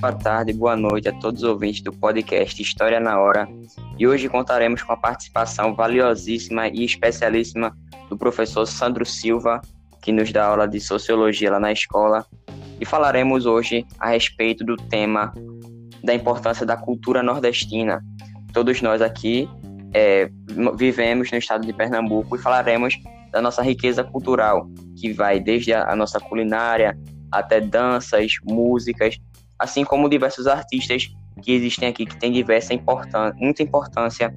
boa tarde, boa noite a todos os ouvintes do podcast História na Hora. E hoje contaremos com a participação valiosíssima e especialíssima do professor Sandro Silva, que nos dá aula de sociologia lá na escola. E falaremos hoje a respeito do tema da importância da cultura nordestina. Todos nós aqui é, vivemos no estado de Pernambuco e falaremos da nossa riqueza cultural, que vai desde a, nossa culinária até danças, músicas, assim como diversos artistas que existem aqui que têm diversa importância, muita importância,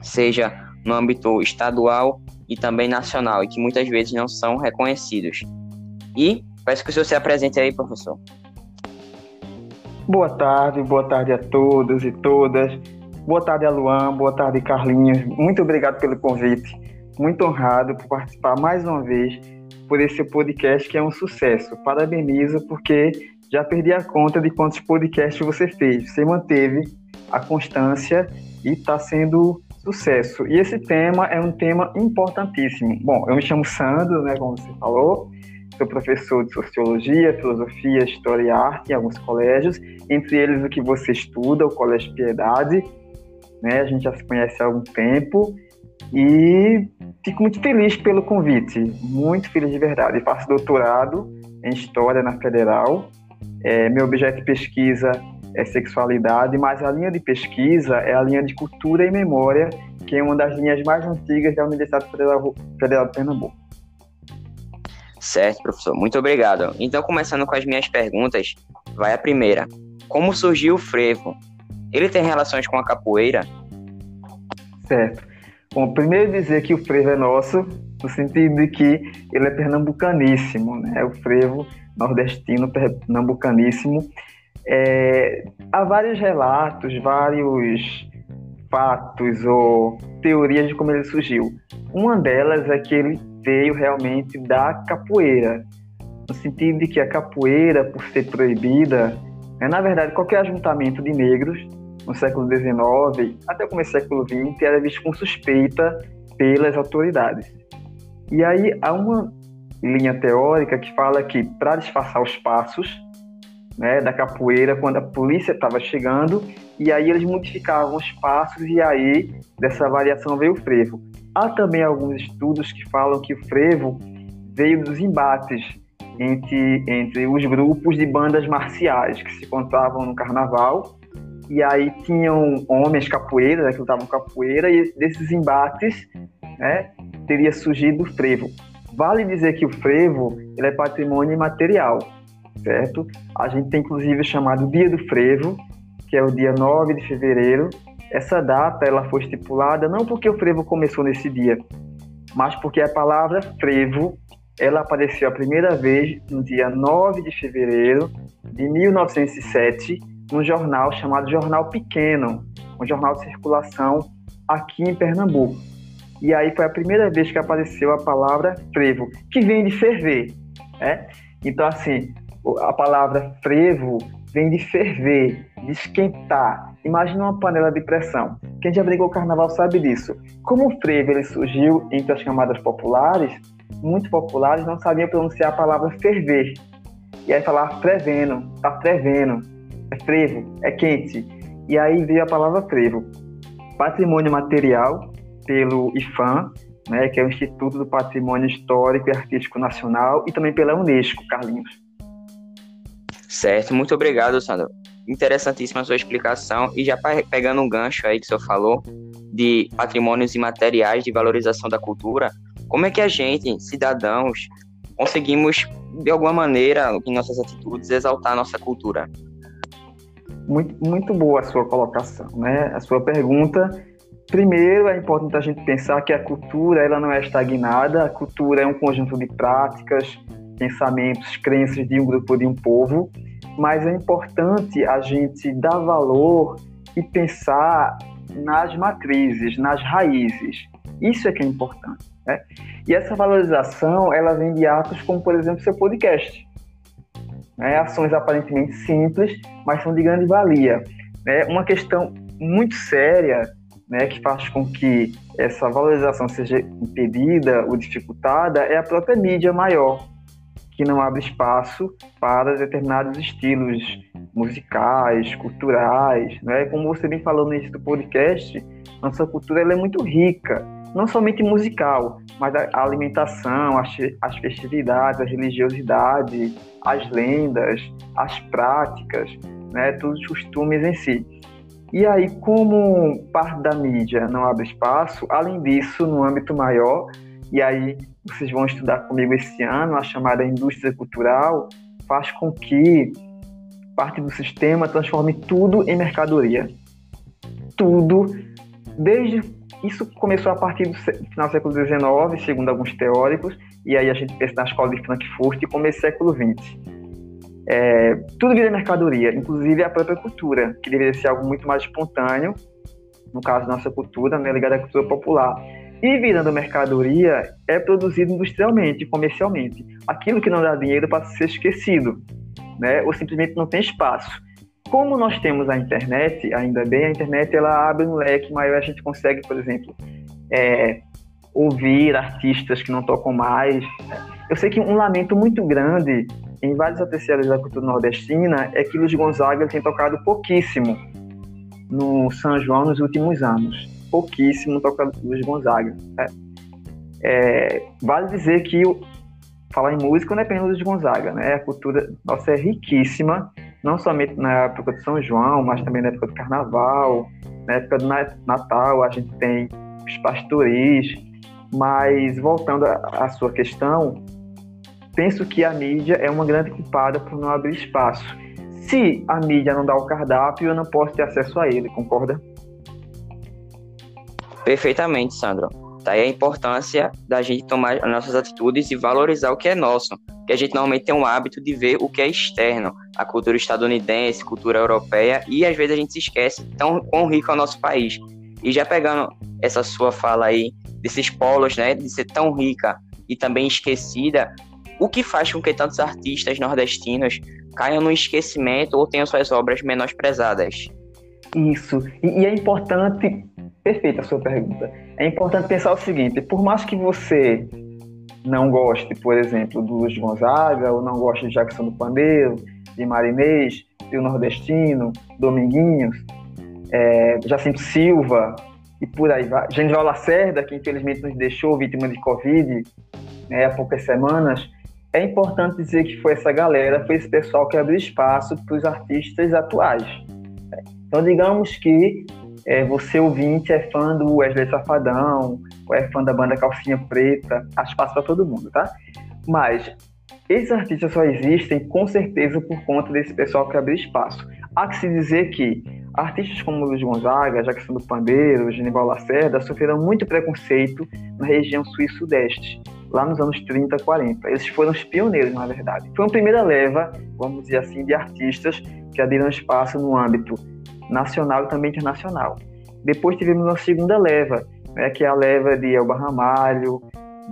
seja no âmbito estadual e também nacional, e que muitas vezes não são reconhecidos. E peço que o senhor se apresente aí, professor. Boa tarde, boa tarde a todos e todas. Boa tarde a Luan, boa tarde Carlinhos. Muito obrigado pelo convite. Muito honrado por participar mais uma vez por esse podcast que é um sucesso. Parabenizo porque já perdi a conta de quantos podcasts você fez. Você manteve a constância e está sendo sucesso. E esse tema é um tema importantíssimo. Bom, eu me chamo Sandro, né, como você falou. Sou professor de Sociologia, Filosofia, História e Arte em alguns colégios, entre eles o que você estuda, o Colégio Piedade. Né, a gente já se conhece há algum tempo. E fico muito feliz pelo convite, muito feliz de verdade. Faço doutorado em História na Federal. É, meu objeto de pesquisa é sexualidade, mas a linha de pesquisa é a linha de cultura e memória, que é uma das linhas mais antigas da Universidade Federal, Federal de Pernambuco. Certo, professor. Muito obrigado. Então, começando com as minhas perguntas, vai a primeira. Como surgiu o frevo? Ele tem relações com a capoeira? Certo. Bom, primeiro dizer que o frevo é nosso, no sentido de que ele é pernambucaníssimo, né? O frevo nordestino pernambucaníssimo. É, há vários relatos, vários fatos ou teorias de como ele surgiu. Uma delas é que ele veio realmente da capoeira, no sentido de que a capoeira, por ser proibida, é na verdade qualquer ajuntamento de negros no século XIX até o começo do século XX era visto com suspeita pelas autoridades. E aí há uma linha teórica que fala que para disfarçar os passos né, da capoeira, quando a polícia estava chegando, e aí eles modificavam os passos e aí dessa variação veio o frevo. Há também alguns estudos que falam que o frevo veio dos embates entre, entre os grupos de bandas marciais que se encontravam no carnaval e aí tinham homens capoeiras, né, que lutavam capoeira, e desses embates né, teria surgido o frevo. Vale dizer que o frevo ele é patrimônio imaterial, certo? A gente tem inclusive o chamado Dia do Frevo, que é o dia 9 de fevereiro. Essa data ela foi estipulada não porque o frevo começou nesse dia, mas porque a palavra frevo ela apareceu a primeira vez no dia 9 de fevereiro de 1907 num jornal chamado Jornal Pequeno, um jornal de circulação aqui em Pernambuco. E aí foi a primeira vez que apareceu a palavra frevo, que vem de ferver. Né? Então, assim, a palavra frevo vem de ferver, de esquentar. Imagina uma panela de pressão. Quem já brigou o carnaval sabe disso. Como o frevo ele surgiu entre as camadas populares, muito populares não sabiam pronunciar a palavra ferver. E aí falar frevendo, tá frevendo é frevo, é quente. E aí veio a palavra frevo. Patrimônio material pelo IFAM, né, que é o Instituto do Patrimônio Histórico e Artístico Nacional, e também pela Unesco, Carlinhos. Certo, muito obrigado, Sandro. Interessantíssima a sua explicação. E já pegando um gancho aí que o senhor falou de patrimônios imateriais de valorização da cultura, como é que a gente, cidadãos, conseguimos, de alguma maneira, em nossas atitudes, exaltar a nossa cultura? Muito, muito boa a sua colocação, né? A sua pergunta. Primeiro, é importante a gente pensar que a cultura ela não é estagnada. A cultura é um conjunto de práticas, pensamentos, crenças de um grupo, de um povo. Mas é importante a gente dar valor e pensar nas matrizes, nas raízes. Isso é que é importante. Né? E essa valorização, ela vem de atos como, por exemplo, seu podcast né? ações aparentemente simples, mas são de grande valia. Né? Uma questão muito séria né, que faz com que essa valorização seja impedida ou dificultada é a própria mídia maior, que não abre espaço para determinados estilos musicais, culturais. Né? Como você bem falou no início do podcast, nossa cultura ela é muito rica, não somente musical, mas a alimentação, as, as festividades, a religiosidade, as lendas, as práticas, né? todos os costumes em si. E aí, como parte da mídia não abre espaço, além disso, no âmbito maior, e aí vocês vão estudar comigo esse ano, a chamada indústria cultural, faz com que parte do sistema transforme tudo em mercadoria. Tudo, desde isso começou a partir do final do século XIX, segundo alguns teóricos, e aí a gente pensa na escola de Frankfurt, e começo do século XX. É, tudo vira mercadoria, inclusive a própria cultura, que deveria ser algo muito mais espontâneo, no caso nossa cultura, né, ligada à cultura popular. E virando mercadoria, é produzido industrialmente, comercialmente. Aquilo que não dá dinheiro passa a ser esquecido, né, ou simplesmente não tem espaço. Como nós temos a internet, ainda bem, a internet ela abre um leque maior, a gente consegue, por exemplo, é, ouvir artistas que não tocam mais. Eu sei que um lamento muito grande em vários apreciadores da cultura nordestina é que Luiz Gonzaga tem tocado pouquíssimo no São João nos últimos anos. Pouquíssimo tocado Luiz Gonzaga. É, é, vale dizer que falar em música não é apenas Luiz Gonzaga, né? A cultura nossa é riquíssima, não somente na época de São João, mas também na época do Carnaval, na época do Natal, a gente tem os pastoris. Mas voltando à sua questão, penso que a mídia é uma grande culpada por não abrir espaço. Se a mídia não dá o cardápio, eu não posso ter acesso a ele, concorda? Perfeitamente, Sandro. Daí a importância da gente tomar as nossas atitudes e valorizar o que é nosso. Que a gente normalmente tem um hábito de ver o que é externo, a cultura estadunidense, cultura europeia, e às vezes a gente se esquece tão quão rico é o nosso país. E já pegando essa sua fala aí, desses polos, né, de ser tão rica e também esquecida, o que faz com que tantos artistas nordestinos caiam no esquecimento ou tenham suas obras menosprezadas. Isso. E, é importante, perfeita a sua pergunta. É importante pensar o seguinte: por mais que você não goste, por exemplo, do Luiz Gonzaga, ou não goste de Jackson do Pandeiro, de Marinês, do Nordestino, Dominguinhos, é, Jacinto Silva e por aí vai. Genival Lacerda, que infelizmente nos deixou vítima de Covid né, há poucas semanas, é importante dizer que foi essa galera, foi esse pessoal que abriu espaço para os artistas atuais. Então, digamos que é, você ouvinte é fã do Wesley Safadão, ou é fã da banda Calcinha Preta, há espaço para todo mundo, tá? Mas esses artistas só existem com certeza por conta desse pessoal que abriu espaço. Há que se dizer que artistas como Luiz Gonzaga, Jackson do Pandeiro, Genival Lacerda sofreram muito preconceito na região sul e sudeste lá nos anos 30, 40. Eles foram os pioneiros, na verdade. Foi uma primeira leva, vamos dizer assim, de artistas que abriram espaço no âmbito nacional e também internacional. Depois tivemos uma segunda leva, né, que é a leva de Elba Ramalho,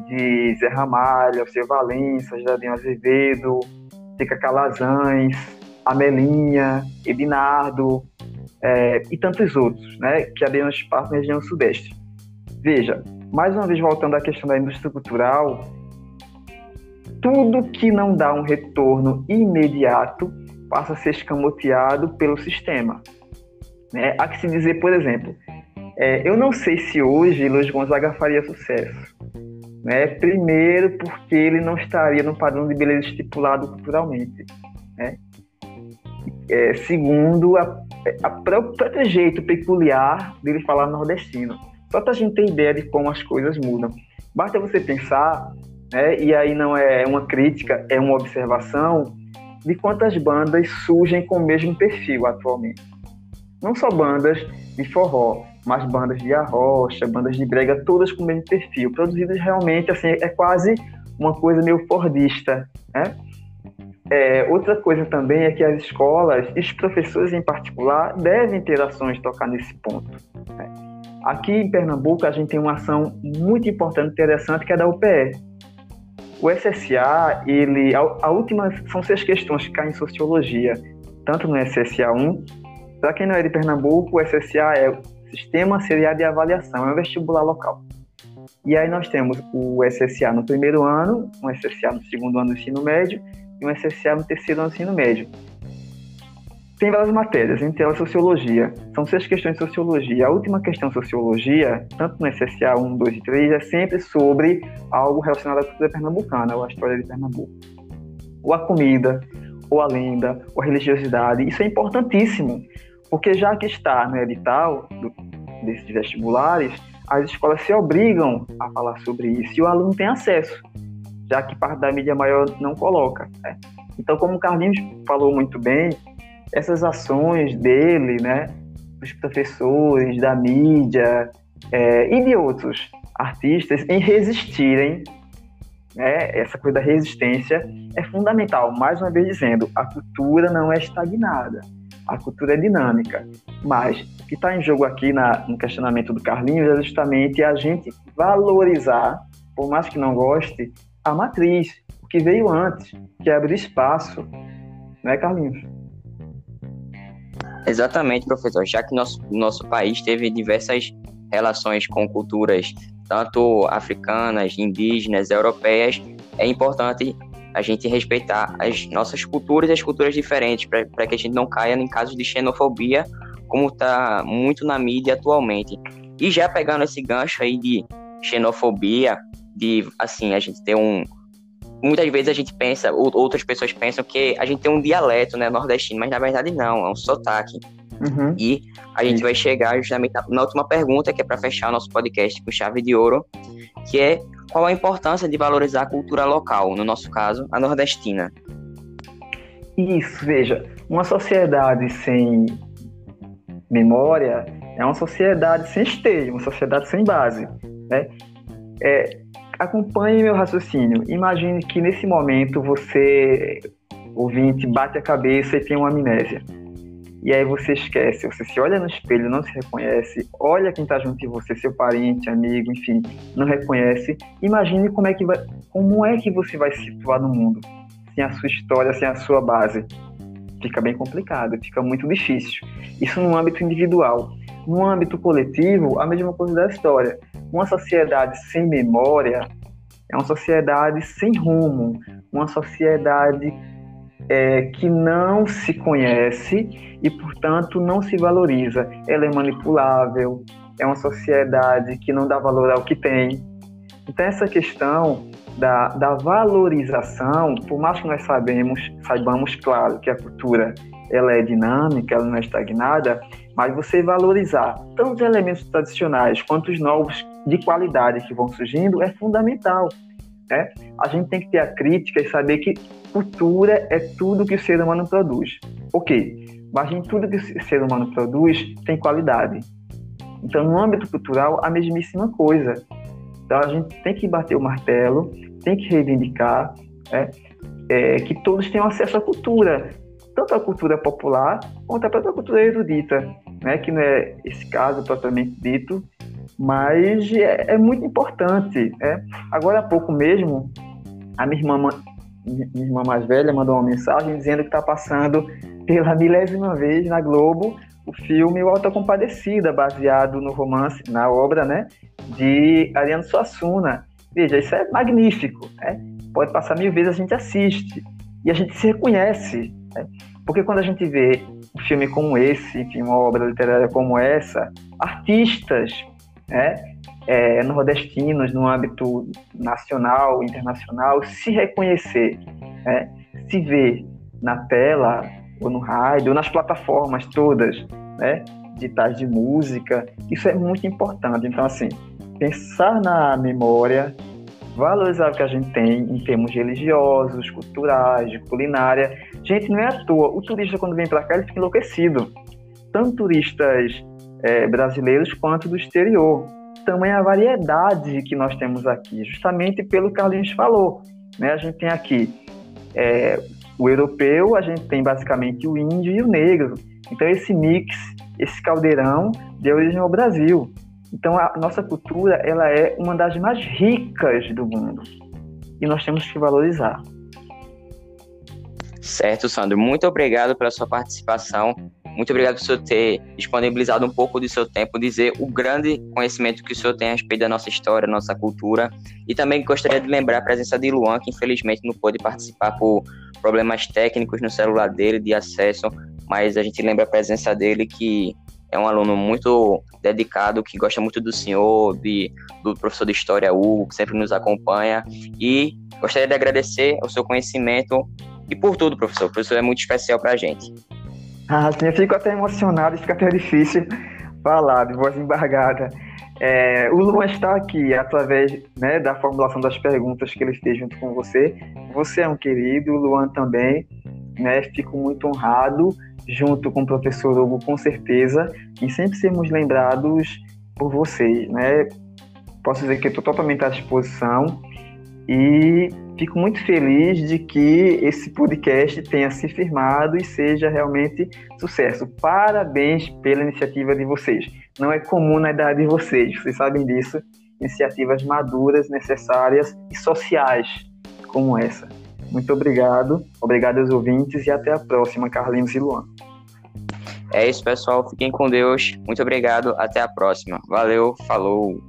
de Zé Ramalho, Alceu Valença, Jardim Azevedo, Tica Calazans, Amelinha, Edinardo é, e tantos outros, né, que abriram espaço na região sudeste. Veja, mais uma vez voltando à questão da indústria cultural, tudo que não dá um retorno imediato passa a ser escamoteado pelo sistema. Né? Há que se dizer, por exemplo, é, eu não sei se hoje Luiz Gonzaga faria sucesso. Né? Primeiro, porque ele não estaria no padrão de beleza estipulado culturalmente. Né? É, segundo, a, a próprio jeito peculiar dele falar nordestino. Só para a gente ter ideia de como as coisas mudam. Basta você pensar, né, e aí não é uma crítica, é uma observação, de quantas bandas surgem com o mesmo perfil atualmente. Não só bandas de forró, mas bandas de arrocha, bandas de brega, todas com o mesmo perfil, produzidas realmente, assim, é quase uma coisa meio fordista, né? É, outra coisa também é que as escolas, e os professores em particular, devem ter ações tocar nesse ponto. Né? Aqui em Pernambuco, a gente tem uma ação muito importante, interessante, que é da UPE. O SSA, ele, a, a última, são seis questões que caem em sociologia, tanto no SSA 1. Para quem não é de Pernambuco, o SSA é o Sistema Seriado de Avaliação, é um vestibular local. E aí nós temos o SSA no primeiro ano, um SSA no segundo ano do ensino médio e um SSA no terceiro ano do ensino médio. Tem várias matérias, entre elas sociologia. São seis questões de sociologia. A última questão de sociologia, tanto no SSA 1, 2 e 3, é sempre sobre algo relacionado à cultura pernambucana, ou à história de Pernambuco. Ou a comida, ou a lenda, ou a religiosidade. Isso é importantíssimo, porque já que está no edital do, desses vestibulares, as escolas se obrigam a falar sobre isso e o aluno tem acesso, já que parte da mídia maior não coloca. Né? Então, como o Carlinhos falou muito bem, essas ações dele, né, dos professores, da mídia é, e de outros artistas em resistirem, né, essa coisa da resistência é fundamental. Mais uma vez dizendo, a cultura não é estagnada, a cultura é dinâmica. Mas o que está em jogo aqui na, no questionamento do Carlinhos é justamente a gente valorizar, por mais que não goste, a matriz, o que veio antes, que abrir espaço. Não é, Carlinhos? Exatamente, professor. Já que nosso, nosso país teve diversas relações com culturas, tanto africanas, indígenas, europeias, é importante a gente respeitar as nossas culturas e as culturas diferentes, para que a gente não caia em casos de xenofobia, como está muito na mídia atualmente. E já pegando esse gancho aí de xenofobia, de assim, a gente ter um, muitas vezes a gente pensa, outras pessoas pensam que a gente tem um dialeto, né, nordestino, mas na verdade não, é um sotaque. Uhum. E a gente vai chegar justamente na última pergunta, que é para fechar o nosso podcast com chave de ouro, que é qual a importância de valorizar a cultura local, no nosso caso, a nordestina? Isso, veja, uma sociedade sem memória é uma sociedade sem esteio, uma sociedade sem base, né? É, acompanhe meu raciocínio. Imagine que nesse momento você, ouvinte, bate a cabeça e tem uma amnésia. E aí você esquece, você se olha no espelho, não se reconhece, olha quem está junto de você, seu parente, amigo, enfim, não reconhece. Imagine como é que vai, como é que você vai se situar no mundo sem a sua história, sem a sua base. Fica bem complicado, fica muito difícil. Isso no âmbito individual. No âmbito coletivo, a mesma coisa da história. Uma sociedade sem memória é uma sociedade sem rumo, uma sociedade é, que não se conhece e, portanto, não se valoriza. Ela é manipulável, é uma sociedade que não dá valor ao que tem. Então, essa questão da, da valorização, por mais que nós sabemos, saibamos, claro, que a cultura ela é dinâmica, ela não é estagnada, mas você valorizar tanto os elementos tradicionais quanto os novos de qualidade que vão surgindo é fundamental. Né? A gente tem que ter a crítica e saber que cultura é tudo que o ser humano produz. Ok, mas em tudo que o ser humano produz tem qualidade. Então, no âmbito cultural, a mesmíssima coisa. Então, a gente tem que bater o martelo, tem que reivindicar né, é, que todos tenham acesso à cultura, tanto a cultura popular quanto a própria cultura erudita, né, que não é esse caso propriamente dito, mas é, é muito importante. Né? Agora há pouco mesmo, a minha irmã minha irmã mais velha mandou uma mensagem dizendo que está passando pela milésima vez na Globo o filme O Alta Compadecida, baseado no romance, na obra, né, de Ariano Suassuna. Veja, isso é magnífico, né? Pode passar mil vezes, a gente assiste e a gente se reconhece, né? Porque quando a gente vê um filme como esse, enfim, uma obra literária como essa, artistas, né, é, nordestinos no âmbito nacional, internacional, se reconhecer, né? se ver na tela, ou no rádio, ou nas plataformas todas, né? digitais de música, isso é muito importante. Então, assim, pensar na memória, valorizar o que a gente tem em termos religiosos, culturais, de culinária. Gente, não é à toa. O turista, quando vem para cá, ele fica enlouquecido. Tanto turistas é, brasileiros quanto do exterior tamanha variedade que nós temos aqui, justamente pelo que Carlinhos falou. Né? A gente tem aqui é, o europeu, a gente tem basicamente o índio e o negro. Então, esse mix, esse caldeirão, deu origem ao Brasil. Então, a nossa cultura ela é uma das mais ricas do mundo e nós temos que valorizar. Certo, Sandro. Muito obrigado pela sua participação muito obrigado por o senhor ter disponibilizado um pouco do seu tempo, dizer o grande conhecimento que o senhor tem a respeito da nossa história, nossa cultura. E também gostaria de lembrar a presença de Luan, que infelizmente não pôde participar por problemas técnicos no celular dele, de acesso, mas a gente lembra a presença dele, que é um aluno muito dedicado, que gosta muito do senhor, de, do professor de História, Hugo, que sempre nos acompanha. E gostaria de agradecer o seu conhecimento e por tudo, professor. O professor é muito especial para a gente. Ah, sim, eu fico até emocionado, fica até difícil falar de voz embargada. É, o Luan está aqui através né, da formulação das perguntas que ele fez junto com você. Você é um querido, o Luan também. Né, fico muito honrado, junto com o professor Hugo, com certeza, em sempre sermos lembrados por vocês. Né? Posso dizer que estou totalmente à disposição e fico muito feliz de que esse podcast tenha se firmado e seja realmente sucesso. Parabéns pela iniciativa de vocês. Não é comum na idade de vocês, vocês sabem disso. Iniciativas maduras, necessárias e sociais como essa. Muito obrigado, obrigado aos ouvintes e até a próxima, Carlinhos e Luan. É isso, pessoal. Fiquem com Deus. Muito obrigado. Até a próxima. Valeu. Falou.